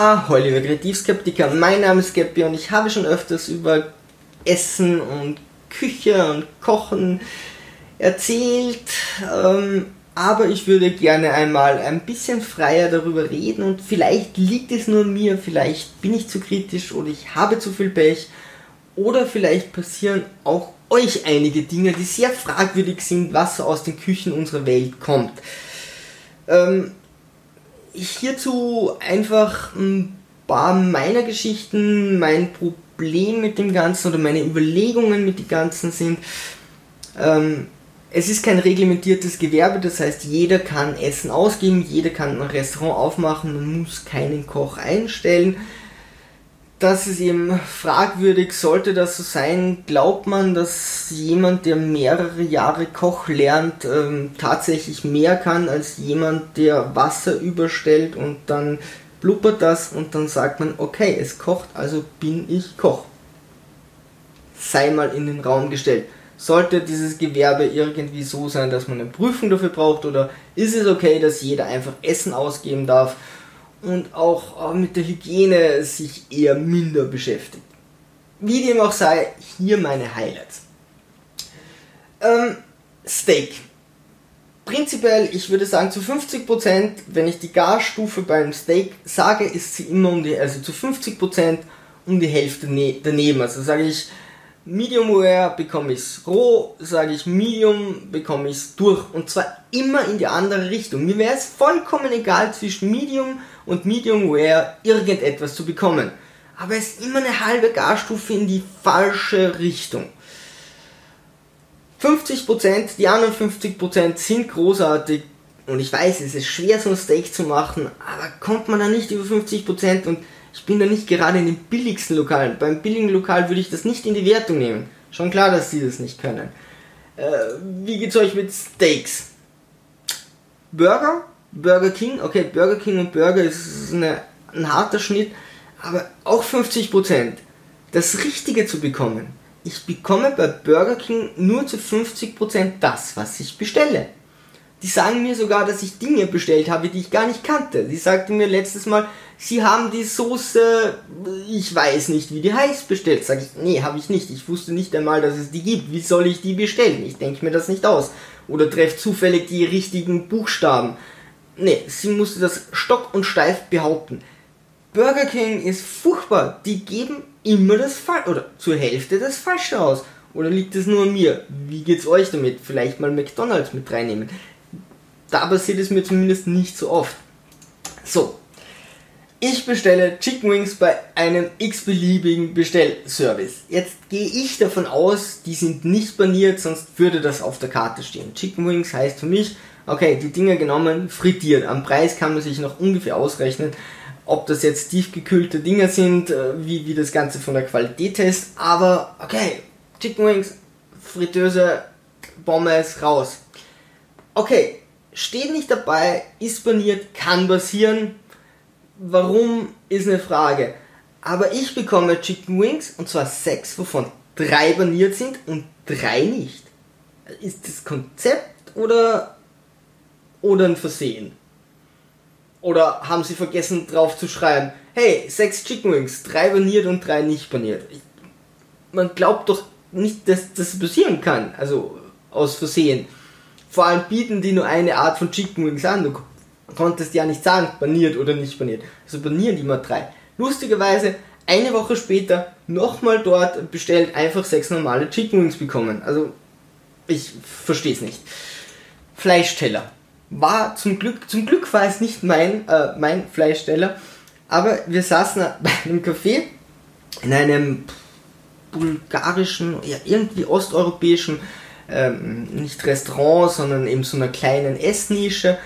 Ah, liebe Kreativskeptiker, mein Name ist Geppi und ich habe schon öfters über Essen und Küche und Kochen erzählt, ähm, aber ich würde gerne einmal ein bisschen freier darüber reden und vielleicht liegt es nur mir, vielleicht bin ich zu kritisch oder ich habe zu viel Pech oder vielleicht passieren auch euch einige Dinge, die sehr fragwürdig sind, was aus den Küchen unserer Welt kommt. Ähm, hierzu einfach ein paar meiner Geschichten, mein Problem mit dem Ganzen oder meine Überlegungen mit dem Ganzen sind. Ähm, es ist kein reglementiertes Gewerbe, das heißt, jeder kann Essen ausgeben, jeder kann ein Restaurant aufmachen, man muss keinen Koch einstellen das ist eben fragwürdig. Sollte das so sein, glaubt man, dass jemand, der mehrere Jahre Koch lernt, ähm, tatsächlich mehr kann als jemand, der Wasser überstellt und dann blubbert das und dann sagt man, okay, es kocht, also bin ich Koch. Sei mal in den Raum gestellt. Sollte dieses Gewerbe irgendwie so sein, dass man eine Prüfung dafür braucht oder ist es okay, dass jeder einfach Essen ausgeben darf? Und auch mit der Hygiene sich eher minder beschäftigt. Wie dem auch sei, hier meine Highlights. Ähm, Steak. Prinzipiell, ich würde sagen, zu 50%, wenn ich die Garstufe beim Steak sage, ist sie immer um die, also zu 50% um die Hälfte ne-, daneben. Also sage ich Medium Rare, bekomme ich es roh, sage ich Medium, bekomme ich es durch. Und zwar immer in die andere Richtung. Mir wäre es vollkommen egal zwischen Medium und Medium Rare irgendetwas zu bekommen. Aber es ist immer eine halbe Garstufe in die falsche Richtung. 50%, die anderen 50% sind großartig und ich weiß, es ist schwer so ein Steak zu machen, aber kommt man da nicht über 50% und ich bin da nicht gerade in den billigsten Lokalen. Beim billigen Lokal würde ich das nicht in die Wertung nehmen. Schon klar, dass sie das nicht können. Äh, wie geht's euch mit Steaks? Burger Burger King, okay, Burger King und Burger ist eine, ein harter Schnitt, aber auch 50%. Das Richtige zu bekommen. Ich bekomme bei Burger King nur zu 50% das, was ich bestelle. Die sagen mir sogar, dass ich Dinge bestellt habe, die ich gar nicht kannte. Die sagten mir letztes Mal, sie haben die Soße, ich weiß nicht, wie die heißt, bestellt. Sag ich, nee, habe ich nicht. Ich wusste nicht einmal, dass es die gibt. Wie soll ich die bestellen? Ich denke mir das nicht aus. Oder treffe zufällig die richtigen Buchstaben. Nee, sie musste das stock und steif behaupten. Burger King ist furchtbar. Die geben immer das Falsche oder zur Hälfte das Falsche aus. Oder liegt es nur an mir? Wie geht's euch damit? Vielleicht mal McDonalds mit reinnehmen. Da passiert es mir zumindest nicht so oft. So. Ich bestelle Chicken Wings bei einem x-beliebigen Bestellservice. Jetzt gehe ich davon aus, die sind nicht baniert, sonst würde das auf der Karte stehen. Chicken Wings heißt für mich, okay, die Dinger genommen, frittiert. Am Preis kann man sich noch ungefähr ausrechnen, ob das jetzt tiefgekühlte Dinger sind, äh, wie, wie das Ganze von der Qualität ist. Aber okay, Chicken Wings, Fritteuse, Pommes, raus. Okay, steht nicht dabei, ist baniert, kann passieren. Warum ist eine Frage. Aber ich bekomme Chicken Wings und zwar sechs, wovon drei baniert sind und drei nicht. Ist das Konzept oder oder ein Versehen? Oder haben sie vergessen drauf zu schreiben, hey, sechs Chicken Wings, drei baniert und drei nicht baniert. Man glaubt doch nicht, dass das passieren kann, also aus Versehen. Vor allem bieten die nur eine Art von Chicken Wings an. Du konntest ja nicht sagen, baniert oder nicht baniert. Also banieren die mal drei. Lustigerweise, eine Woche später nochmal dort bestellt, einfach sechs normale Chicken Wings bekommen. Also, ich verstehe es nicht. Fleischteller war zum Glück, zum Glück war es nicht mein, äh, mein Fleischsteller, aber wir saßen bei einem Café in einem bulgarischen, ja, irgendwie osteuropäischen, ähm, nicht Restaurant, sondern eben so einer kleinen Essnische.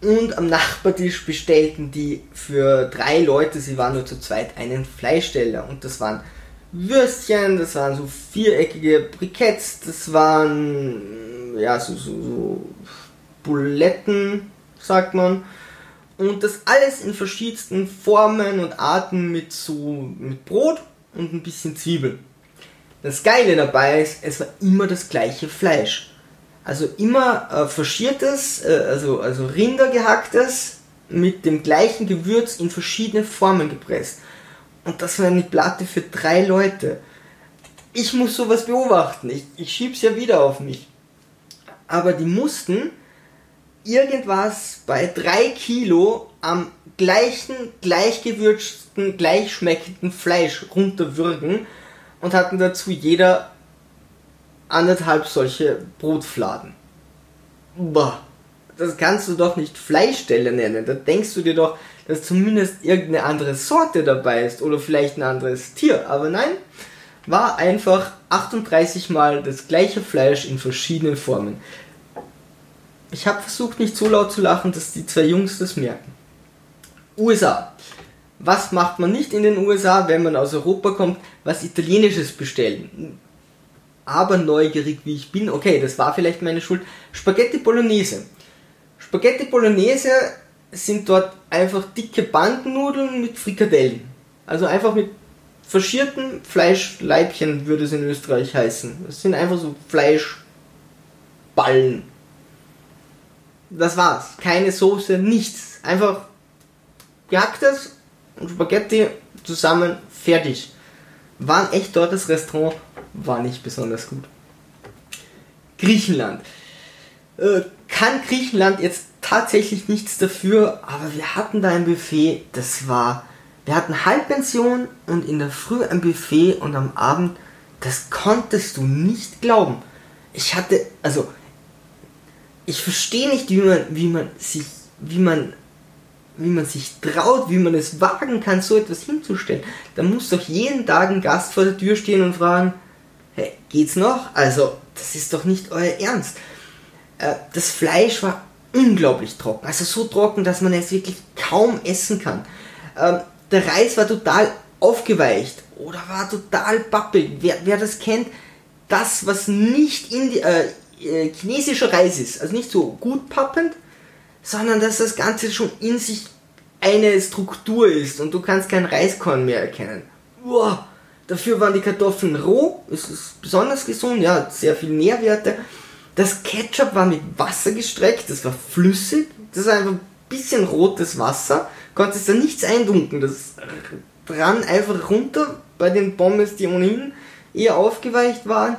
Und am Nachbartisch bestellten die für drei Leute, sie waren nur zu zweit, einen Fleischsteller. Und das waren Würstchen, das waren so viereckige Briketts, das waren ja so, so, so Buletten, sagt man. Und das alles in verschiedensten Formen und Arten mit so mit Brot und ein bisschen Zwiebeln. Das Geile dabei ist, es war immer das gleiche Fleisch. Also immer äh, faschiertes, äh, also, also Rinder gehacktes, mit dem gleichen Gewürz in verschiedene Formen gepresst. Und das war eine Platte für drei Leute. Ich muss sowas beobachten. Ich, ich schieb's ja wieder auf mich. Aber die mussten irgendwas bei drei Kilo am gleichen, gleichgewürzten, gleichschmeckenden Fleisch runterwürgen und hatten dazu jeder anderthalb solche Brotfladen. Boah, das kannst du doch nicht Fleischstelle nennen. Da denkst du dir doch, dass zumindest irgendeine andere Sorte dabei ist oder vielleicht ein anderes Tier. Aber nein, war einfach 38 mal das gleiche Fleisch in verschiedenen Formen. Ich habe versucht, nicht so laut zu lachen, dass die zwei Jungs das merken. USA. Was macht man nicht in den USA, wenn man aus Europa kommt? Was Italienisches bestellen. Aber neugierig wie ich bin, okay, das war vielleicht meine Schuld. Spaghetti Bolognese. Spaghetti Bolognese sind dort einfach dicke Bandennudeln mit Frikadellen. Also einfach mit faschierten Fleischleibchen würde es in Österreich heißen. Das sind einfach so Fleischballen das war's. Keine Soße, nichts. Einfach gehacktes und Spaghetti zusammen, fertig. War ein echt dort das Restaurant, war nicht besonders gut. Griechenland. Äh, kann Griechenland jetzt tatsächlich nichts dafür, aber wir hatten da ein Buffet, das war. Wir hatten Halbpension und in der Früh ein Buffet und am Abend, das konntest du nicht glauben. Ich hatte, also ich verstehe nicht, wie man, wie man sich, wie man, wie man sich traut, wie man es wagen kann, so etwas hinzustellen. Da muss doch jeden Tag ein Gast vor der Tür stehen und fragen, hey, geht's noch? Also, das ist doch nicht euer Ernst. Äh, das Fleisch war unglaublich trocken, also so trocken, dass man es wirklich kaum essen kann. Ähm, der Reis war total aufgeweicht oder war total pappig. Wer, wer das kennt, das, was nicht in die, äh, äh, chinesischer Reis ist. Also nicht so gut pappend, sondern dass das Ganze schon in sich eine Struktur ist und du kannst kein Reiskorn mehr erkennen. Uah, dafür waren die Kartoffeln roh, es ist besonders gesund, ja, hat sehr viel Nährwerte. Das Ketchup war mit Wasser gestreckt, das war flüssig, das war einfach ein bisschen rotes Wasser, konntest da nichts eindunken, das rann einfach runter bei den Pommes, die ohnehin eher aufgeweicht waren.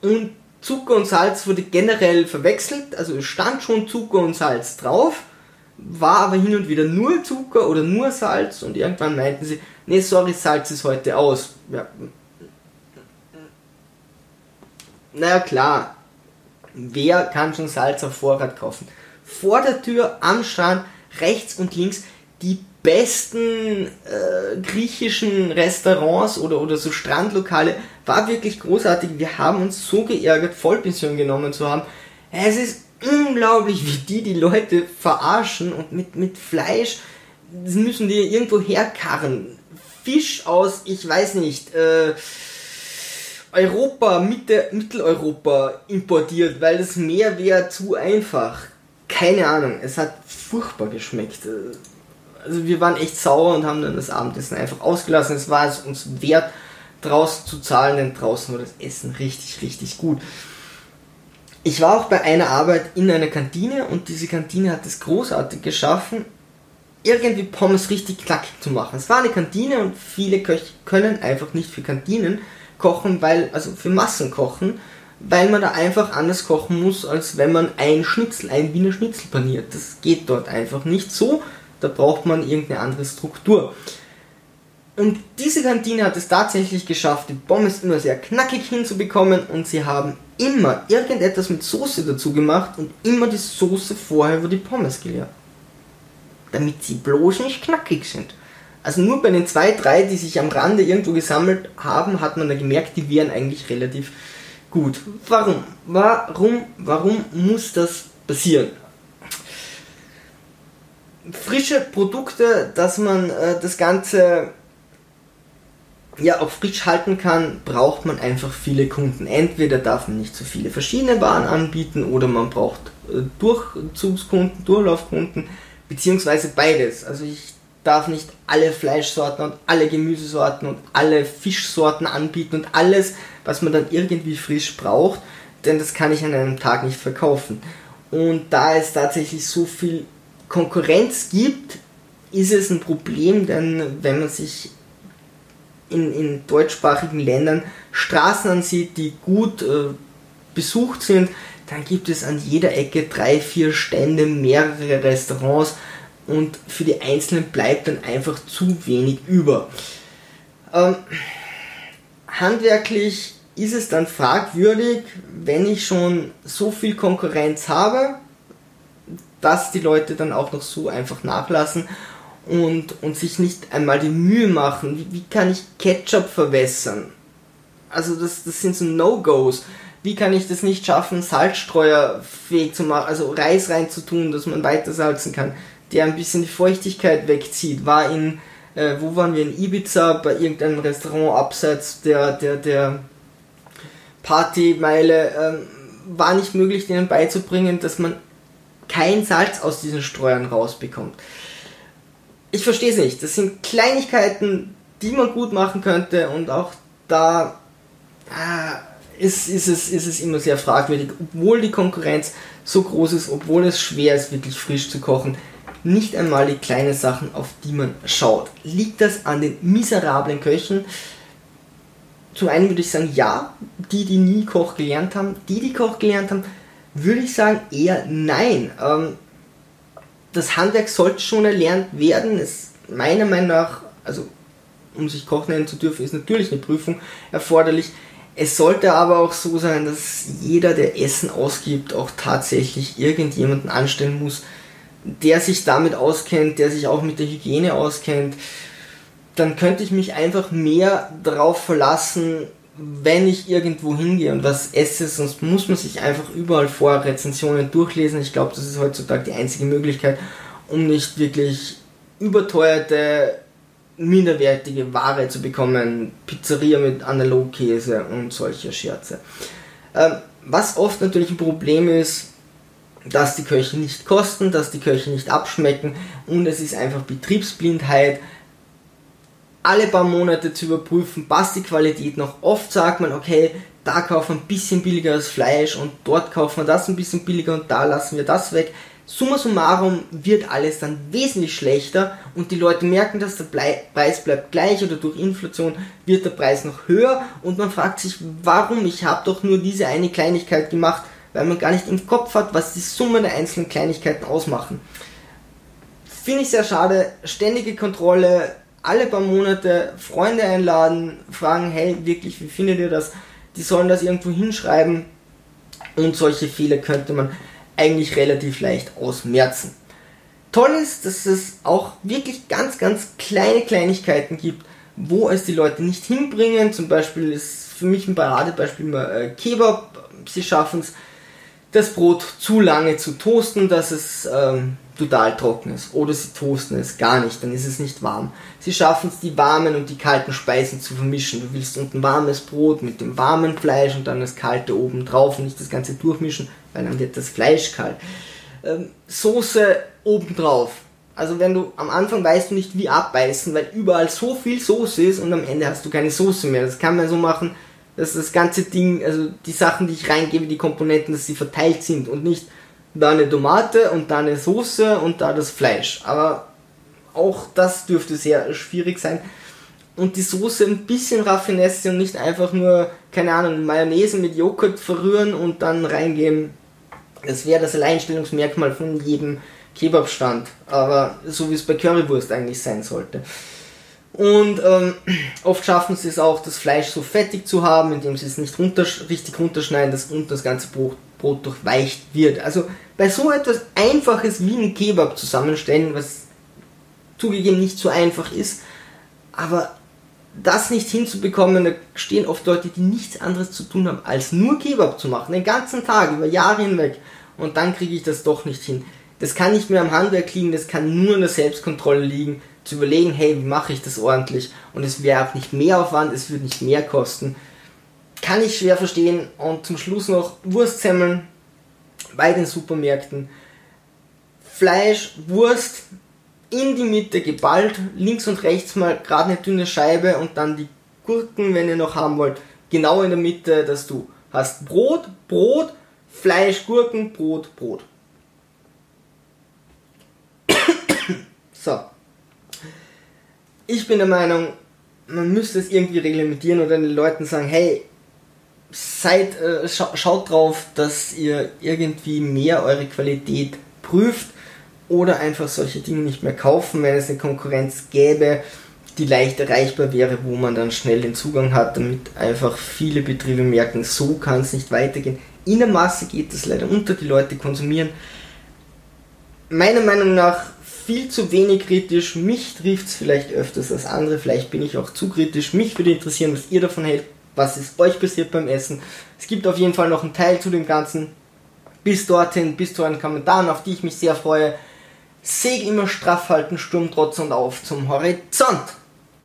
Und Zucker und Salz wurde generell verwechselt, also es stand schon Zucker und Salz drauf, war aber hin und wieder nur Zucker oder nur Salz und irgendwann meinten sie, nee, sorry, Salz ist heute aus. Ja. Naja, klar, wer kann schon Salz auf Vorrat kaufen? Vor der Tür am Strand, rechts und links, die besten äh, griechischen Restaurants oder, oder so Strandlokale. War wirklich großartig. Wir haben uns so geärgert, Vollpension genommen zu haben. Es ist unglaublich, wie die die Leute verarschen und mit, mit Fleisch das müssen die irgendwo herkarren. Fisch aus, ich weiß nicht, äh, Europa, Mitte, Mitteleuropa importiert, weil das Meer wäre zu einfach. Keine Ahnung, es hat furchtbar geschmeckt also wir waren echt sauer und haben dann das Abendessen einfach ausgelassen. Es war es uns wert, draußen zu zahlen, denn draußen war das Essen richtig, richtig gut. Ich war auch bei einer Arbeit in einer Kantine und diese Kantine hat es großartig geschaffen, irgendwie Pommes richtig knackig zu machen. Es war eine Kantine und viele Köche können einfach nicht für Kantinen kochen, weil, also für Massen kochen, weil man da einfach anders kochen muss, als wenn man ein Schnitzel, ein Wiener Schnitzel paniert. Das geht dort einfach nicht so da braucht man irgendeine andere Struktur. Und diese Kantine hat es tatsächlich geschafft, die Pommes immer sehr knackig hinzubekommen und sie haben immer irgendetwas mit Soße dazu gemacht und immer die Soße vorher über die Pommes geleert. Damit sie bloß nicht knackig sind. Also nur bei den zwei, drei, die sich am Rande irgendwo gesammelt haben, hat man da gemerkt, die wären eigentlich relativ gut. Warum? Warum? Warum muss das passieren? frische Produkte, dass man äh, das Ganze ja auch frisch halten kann, braucht man einfach viele Kunden. Entweder darf man nicht so viele verschiedene Waren anbieten oder man braucht äh, Durchzugskunden, Durchlaufkunden, beziehungsweise beides. Also ich darf nicht alle Fleischsorten und alle Gemüsesorten und alle Fischsorten anbieten und alles, was man dann irgendwie frisch braucht, denn das kann ich an einem Tag nicht verkaufen. Und da es tatsächlich so viel Konkurrenz gibt, ist es ein Problem, denn wenn man sich in, in deutschsprachigen Ländern Straßen ansieht, die gut äh, besucht sind, dann gibt es an jeder Ecke drei, vier Stände, mehrere Restaurants und für die Einzelnen bleibt dann einfach zu wenig über. Ähm, handwerklich ist es dann fragwürdig, wenn ich schon so viel Konkurrenz habe, dass die Leute dann auch noch so einfach nachlassen und, und sich nicht einmal die Mühe machen. Wie, wie kann ich Ketchup verwässern? Also das, das sind so No-Gos. Wie kann ich das nicht schaffen, Salzstreuer fähig zu machen, also Reis reinzutun, dass man weiter salzen kann, der ein bisschen die Feuchtigkeit wegzieht. War in, äh, wo waren wir in Ibiza, bei irgendeinem Restaurant abseits der, der, der Partymeile, ähm, war nicht möglich, denen beizubringen, dass man kein Salz aus diesen Streuern rausbekommt. Ich verstehe es nicht. Das sind Kleinigkeiten, die man gut machen könnte und auch da äh, ist, ist, es, ist es immer sehr fragwürdig, obwohl die Konkurrenz so groß ist, obwohl es schwer ist, wirklich frisch zu kochen. Nicht einmal die kleinen Sachen, auf die man schaut. Liegt das an den miserablen Köchen? Zum einen würde ich sagen, ja, die, die nie Koch gelernt haben. Die, die Koch gelernt haben, würde ich sagen, eher nein. Ähm, das Handwerk sollte schon erlernt werden. Es, meiner Meinung nach, also um sich Koch nennen zu dürfen, ist natürlich eine Prüfung erforderlich. Es sollte aber auch so sein, dass jeder, der Essen ausgibt, auch tatsächlich irgendjemanden anstellen muss, der sich damit auskennt, der sich auch mit der Hygiene auskennt. Dann könnte ich mich einfach mehr darauf verlassen, wenn ich irgendwo hingehe und was esse, sonst muss man sich einfach überall vor Rezensionen durchlesen. Ich glaube, das ist heutzutage die einzige Möglichkeit, um nicht wirklich überteuerte, minderwertige Ware zu bekommen. Pizzeria mit Analogkäse und solche Scherze. Ähm, was oft natürlich ein Problem ist, dass die Köche nicht kosten, dass die Köche nicht abschmecken und es ist einfach Betriebsblindheit alle paar Monate zu überprüfen, passt die Qualität noch. Oft sagt man, okay, da kaufen wir ein bisschen billigeres Fleisch und dort kaufen wir das ein bisschen billiger und da lassen wir das weg. Summa summarum wird alles dann wesentlich schlechter und die Leute merken, dass der Preis bleibt gleich oder durch Inflation wird der Preis noch höher und man fragt sich, warum? Ich habe doch nur diese eine Kleinigkeit gemacht, weil man gar nicht im Kopf hat, was die Summe der einzelnen Kleinigkeiten ausmachen. Finde ich sehr schade. Ständige Kontrolle, alle paar Monate Freunde einladen, fragen, hey, wirklich, wie findet ihr das? Die sollen das irgendwo hinschreiben und solche Fehler könnte man eigentlich relativ leicht ausmerzen. Toll ist, dass es auch wirklich ganz, ganz kleine Kleinigkeiten gibt, wo es die Leute nicht hinbringen. Zum Beispiel ist für mich ein Paradebeispiel immer äh, Kebab. Sie schaffen es, das Brot zu lange zu toasten, dass es ähm, total trocken ist. Oder sie toasten es gar nicht, dann ist es nicht warm. Sie schaffen es, die warmen und die kalten Speisen zu vermischen. Du willst unten warmes Brot mit dem warmen Fleisch und dann das kalte oben drauf und nicht das Ganze durchmischen, weil dann wird das Fleisch kalt. Ähm, Soße oben drauf. Also wenn du am Anfang weißt du nicht wie abbeißen, weil überall so viel Soße ist und am Ende hast du keine Soße mehr. Das kann man so machen, dass das ganze Ding, also die Sachen, die ich reingebe, die Komponenten, dass sie verteilt sind und nicht da eine Tomate und da eine Soße und da das Fleisch. Aber auch das dürfte sehr schwierig sein. Und die Soße ein bisschen Raffinesse und nicht einfach nur, keine Ahnung, Mayonnaise mit Joghurt verrühren und dann reingeben. Das wäre das Alleinstellungsmerkmal von jedem Kebabstand. Aber so wie es bei Currywurst eigentlich sein sollte. Und ähm, oft schaffen sie es auch, das Fleisch so fettig zu haben, indem sie es nicht runter, richtig runterschneiden, dass unten das ganze Brot, Brot durchweicht wird. Also bei so etwas Einfaches wie ein Kebab zusammenstellen, was zugegeben nicht so einfach ist, aber das nicht hinzubekommen, da stehen oft Leute, die nichts anderes zu tun haben, als nur Kebab zu machen, den ganzen Tag, über Jahre hinweg. Und dann kriege ich das doch nicht hin. Das kann nicht mehr am Handwerk liegen, das kann nur in der Selbstkontrolle liegen, zu überlegen, hey, wie mache ich das ordentlich? Und es wäre auch nicht mehr Aufwand, es würde nicht mehr kosten. Kann ich schwer verstehen. Und zum Schluss noch Wurstsemmeln bei den Supermärkten. Fleisch, Wurst in die Mitte geballt, links und rechts mal gerade eine dünne Scheibe und dann die Gurken, wenn ihr noch haben wollt, genau in der Mitte, dass du hast Brot, Brot, Fleisch, Gurken, Brot, Brot. So. Ich bin der Meinung, man müsste es irgendwie reglementieren oder den Leuten sagen, hey, seid, äh, scha schaut drauf, dass ihr irgendwie mehr eure Qualität prüft oder einfach solche Dinge nicht mehr kaufen, wenn es eine Konkurrenz gäbe, die leicht erreichbar wäre, wo man dann schnell den Zugang hat, damit einfach viele Betriebe merken, so kann es nicht weitergehen. In der Masse geht es leider unter, die Leute konsumieren. Meiner Meinung nach viel zu wenig kritisch, mich trifft es vielleicht öfters als andere, vielleicht bin ich auch zu kritisch, mich würde interessieren, was ihr davon hält, was ist euch passiert beim Essen. Es gibt auf jeden Fall noch einen Teil zu dem Ganzen. Bis dorthin, bis zu euren Kommentaren, auf die ich mich sehr freue. Segel immer straff halten, Sturm trotz und auf zum Horizont.